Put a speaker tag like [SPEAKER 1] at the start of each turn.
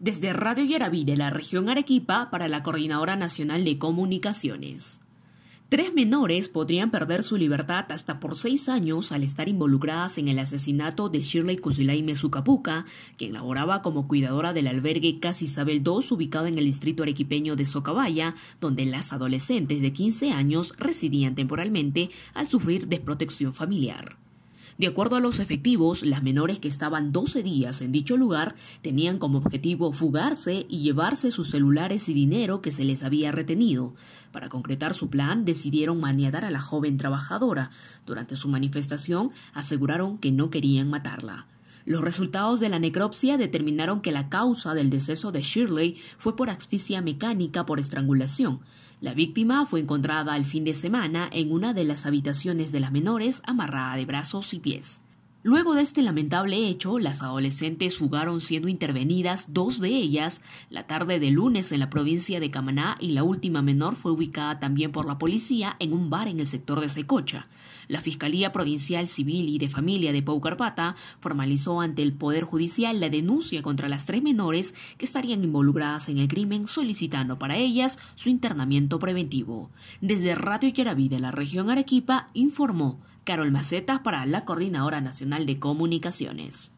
[SPEAKER 1] Desde Radio Yaraví de la región Arequipa para la Coordinadora Nacional de Comunicaciones. Tres menores podrían perder su libertad hasta por seis años al estar involucradas en el asesinato de Shirley Kusilay Mezucapuca, quien laboraba como cuidadora del albergue Casa Isabel II ubicado en el distrito arequipeño de Socabaya, donde las adolescentes de 15 años residían temporalmente al sufrir desprotección familiar. De acuerdo a los efectivos, las menores que estaban 12 días en dicho lugar tenían como objetivo fugarse y llevarse sus celulares y dinero que se les había retenido. Para concretar su plan, decidieron maniatar a la joven trabajadora. Durante su manifestación, aseguraron que no querían matarla. Los resultados de la necropsia determinaron que la causa del deceso de Shirley fue por asfixia mecánica por estrangulación. La víctima fue encontrada el fin de semana en una de las habitaciones de las menores amarrada de brazos y pies. Luego de este lamentable hecho, las adolescentes fugaron siendo intervenidas dos de ellas la tarde de lunes en la provincia de Camaná y la última menor fue ubicada también por la policía en un bar en el sector de Secocha. La Fiscalía Provincial Civil y de Familia de Paucarpata formalizó ante el Poder Judicial la denuncia contra las tres menores que estarían involucradas en el crimen solicitando para ellas su internamiento preventivo. Desde Radio Yaraví de la región Arequipa informó Carol Macetas para la Coordinadora Nacional de Comunicaciones.